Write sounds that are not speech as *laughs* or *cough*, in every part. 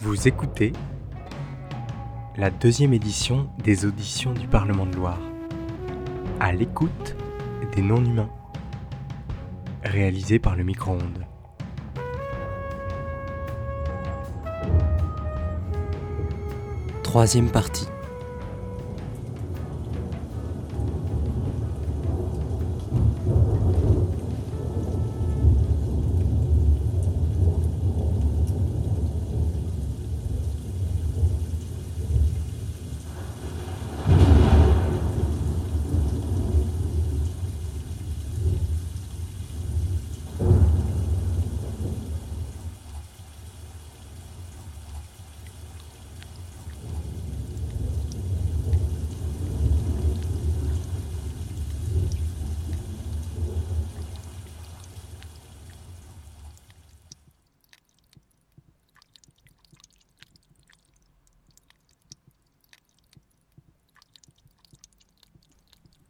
Vous écoutez la deuxième édition des auditions du Parlement de Loire. À l'écoute des non-humains. Réalisé par le micro-ondes. Troisième partie.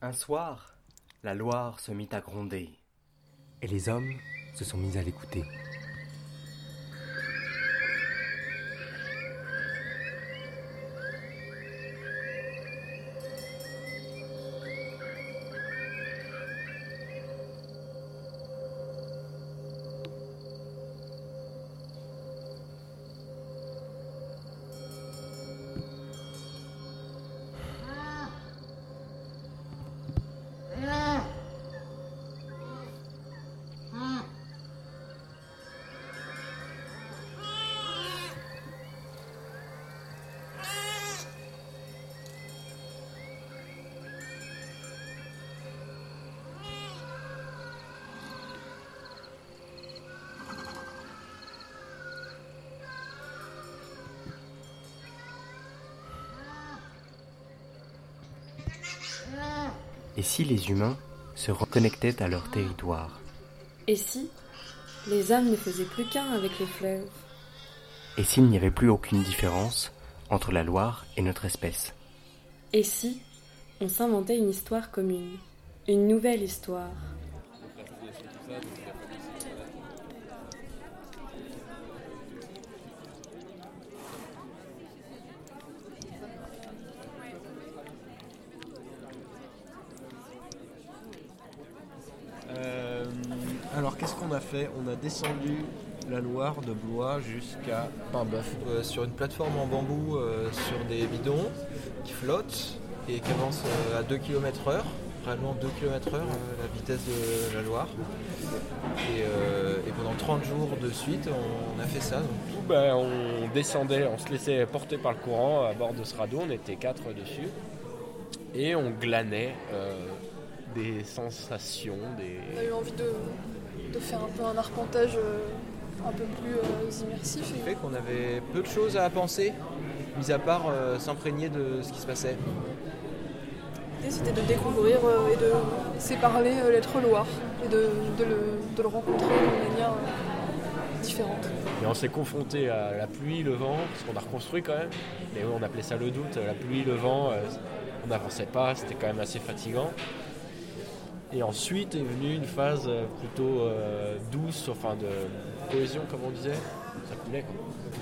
Un soir, la Loire se mit à gronder, et les hommes se sont mis à l'écouter. Et si les humains se reconnectaient à leur territoire Et si les âmes ne faisaient plus qu'un avec les fleuves Et s'il n'y avait plus aucune différence entre la Loire et notre espèce Et si on s'inventait une histoire commune Une nouvelle histoire Euh, alors qu'est-ce qu'on a fait On a descendu la Loire de Blois jusqu'à Paimboeuf euh, sur une plateforme en bambou euh, sur des bidons qui flottent et qui avancent euh, à 2 km heure, réellement 2 km heure euh, la vitesse de la Loire. Et, euh, et pendant 30 jours de suite on, a fait ça. Donc, Tout, ben, on descendait, on se laissait porter par le courant à bord de ce radeau, on était quatre dessus, et on glanait euh, des sensations, des... On a eu envie de, de faire un peu un arpentage euh, un peu plus euh, immersif. ce qui fait qu'on avait peu de choses à penser, mis à part euh, s'imprégner de ce qui se passait. L'idée c'était de découvrir euh, et de séparer euh, l'être Loire et de, de le, de le rencontrer d'une manière euh, différente. Et on s'est confronté à la pluie, le vent, parce qu'on a reconstruit quand même, mais on appelait ça le doute, la pluie, le vent, euh, on n'avançait pas, c'était quand même assez fatigant. Et ensuite est venue une phase euh, plutôt euh, douce, enfin de cohésion comme on disait, ça coulait quoi.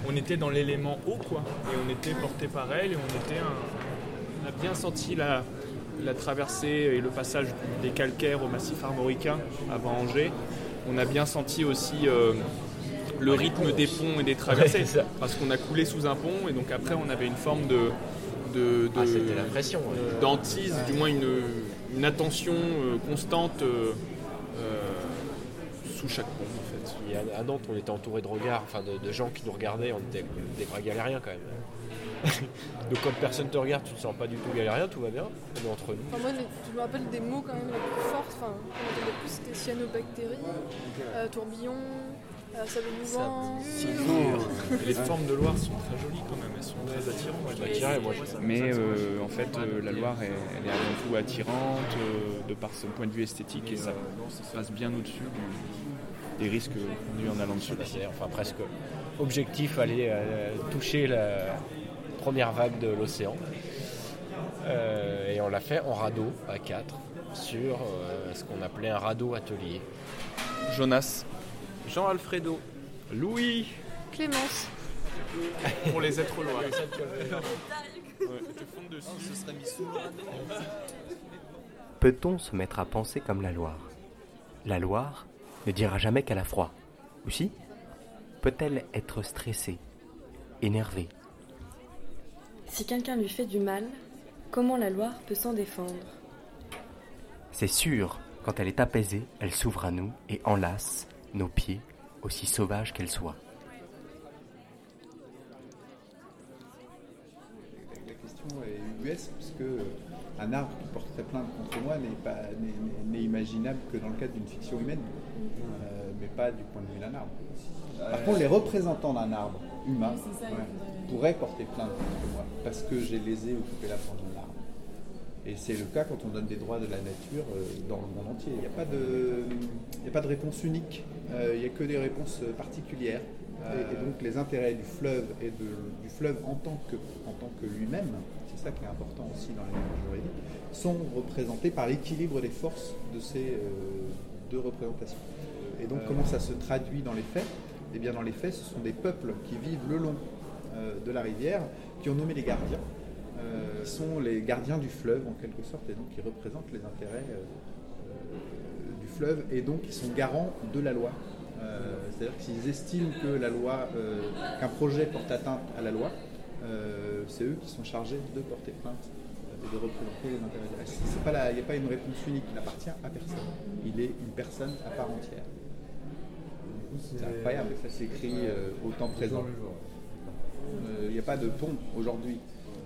on était dans l'élément eau quoi et on était porté par elle et on était un- on a bien senti la, la traversée et le passage des calcaires au massif armoricain avant Angers on a bien senti aussi euh, le rythme des ponts et des traversées Ouais, c'est ça. parce qu'on a coulé sous un pont et donc après on avait une forme de de, de- Ah, c'était la pression. ouais. d'antise, du moins une, une attention euh, constante euh, euh, sous chaque pont en fait. Et à, à Nantes, on était entouré de regards, enfin de, de gens qui nous regardaient, on était des vrais galériens quand même. *laughs* Donc comme personne te regarde, tu te sens pas du tout galérien, tout va bien, on est entre nous. Enfin, moi, les- je me rappelle des mots quand même les plus forts. Enfin, entendait plus, c'était cyanobactéries, euh, tourbillon, euh, sable mouvant. Et les formes de Loire sont très jolies quand même, elles sont très attirantes. Moi je Mais euh, en fait, euh, la Loire, elle, elle est avant tout attirante euh, de par son point de vue esthétique et ça passe bien au-dessus du- des risques conduits en allant dessus. C'est enfin presque objectif aller euh, toucher la première vague de l'océan. Euh, et on l'a fait en radeau à 4 sur euh, ce qu'on appelait un radeau atelier. Jonas, Jean Alfredo, Louis. Clémence, *laughs* pour les êtres lois. Peut-on se mettre à penser comme la Loire? La Loire ne dira jamais qu'elle a froid. Ou si? Peut-elle être stressée, énervée? Si quelqu'un lui fait du mal, comment la Loire peut s'en défendre? C'est sûr, quand elle est apaisée, elle s'ouvre à nous et enlace nos pieds, aussi sauvages qu'elles soient. La question est US puisque un arbre qui porterait plainte contre moi n'est pas n'est- n'est imaginable que dans le cadre d'une fiction humaine, euh, mais pas du point de vue d'un arbre. Par contre, les représentants d'un arbre humain ouais, pourraient porter plainte contre moi parce que j'ai lésé ou coupé la forme de l'arbre. Et c'est le cas quand on donne des droits de la nature euh, dans le monde entier. Il n'y a, pas de- il n'y a pas de réponse unique, euh, il n'y a que des réponses euh, particulières. Et, et donc les intérêts du fleuve et du fleuve en tant que, lui-même, c'est ça qui est important aussi dans les normes juridiques, sont représentés par l'équilibre des forces de ces euh, deux représentations. Et donc comment ça se traduit dans les faits? Eh bien dans les faits, ce sont des peuples qui vivent le long euh, de la rivière, qui ont nommé les gardiens, euh, qui sont les gardiens du fleuve en quelque sorte, et donc qui représentent les intérêts euh, euh, fleuve, et donc qui sont garants de la loi. Euh, C'est-à-dire que s'ils estiment que la loi, euh, qu'un projet porte atteinte à la loi, euh, c'est eux qui sont chargés de porter plainte et de représenter les intérêts pas la- Il n'y a pas une réponse unique, il n'appartient à personne. Il est une personne à part entière. C'est incroyable, ça s'écrit au temps présent. Il n'y a pas de pont aujourd'hui.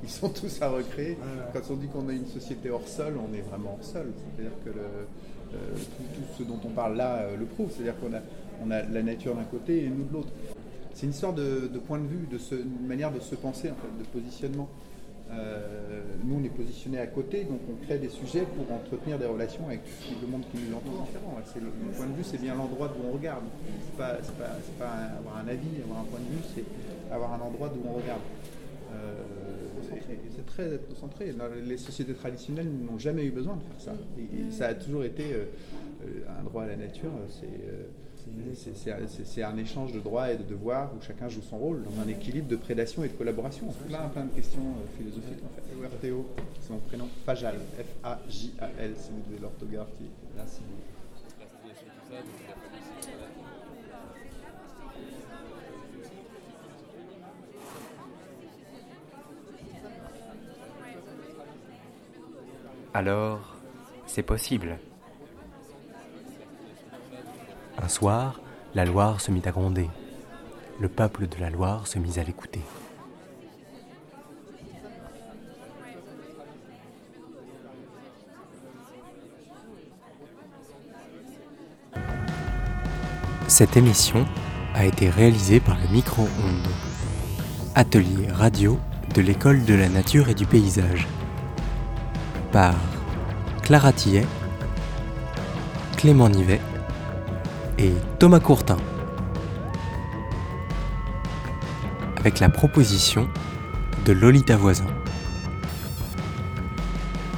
Ils sont tous à recréer. Quand on dit qu'on a une société hors sol, on est vraiment hors sol. C'est-à-dire que le- euh, tout, tout ce dont on parle là euh, le prouve. C'est-à-dire qu'on a, on a la nature d'un côté et nous de l'autre. C'est une sorte de, de point de vue, de une manière de se penser, en fait, de positionnement. Euh, nous, on est positionné à côté, donc on crée des sujets pour entretenir des relations avec le monde qui nous entoure différent. C'est le, le point de vue, c'est bien l'endroit d'où on regarde. C'est pas, pas, c'est pas un- avoir un avis, avoir un point de vue, c'est avoir un endroit d'où on regarde. Euh, c'est très ethnocentré. Les sociétés traditionnelles n'ont jamais eu besoin de faire ça. Et, et ça a toujours été euh, euh, un droit à la nature. C'est euh, c'est- c'est- c'est- c'est un échange de droits et de devoirs où chacun joue son rôle dans un équilibre de prédation et de collaboration. Plein, plein de questions philosophiques en fait. Théo, c'est mon prénom. Fajal, F-A-J-A-L, si vous devez l'orthographier. Merci Alors, c'est possible. Un soir, la Loire se mit à gronder. Le peuple de la Loire se mit à l'écouter. Cette émission a été réalisée par le micro-ondes, atelier radio de l'école de la nature et du paysage, par Clara Tillet, Clément Nivet et Thomas Courtin. Avec la proposition de Lolita Voisin.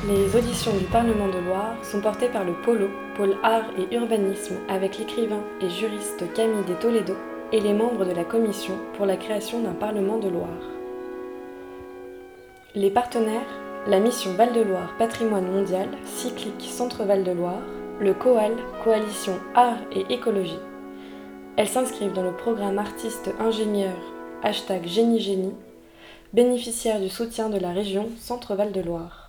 Les auditions du Parlement de Loire sont portées par le Polo, pôle art et urbanisme, avec l'écrivain et juriste Camille de Toledo et les membres de la commission pour la création d'un Parlement de Loire. Les partenaires, la mission Val-de-Loire Patrimoine Mondial, Cyclique Centre Val-de-Loire, le COAL, Coalition Art et Écologie. Elles s'inscrivent dans le programme artiste ingénieur hashtag Génie Génie, bénéficiaire du soutien de la région Centre Val-de-Loire.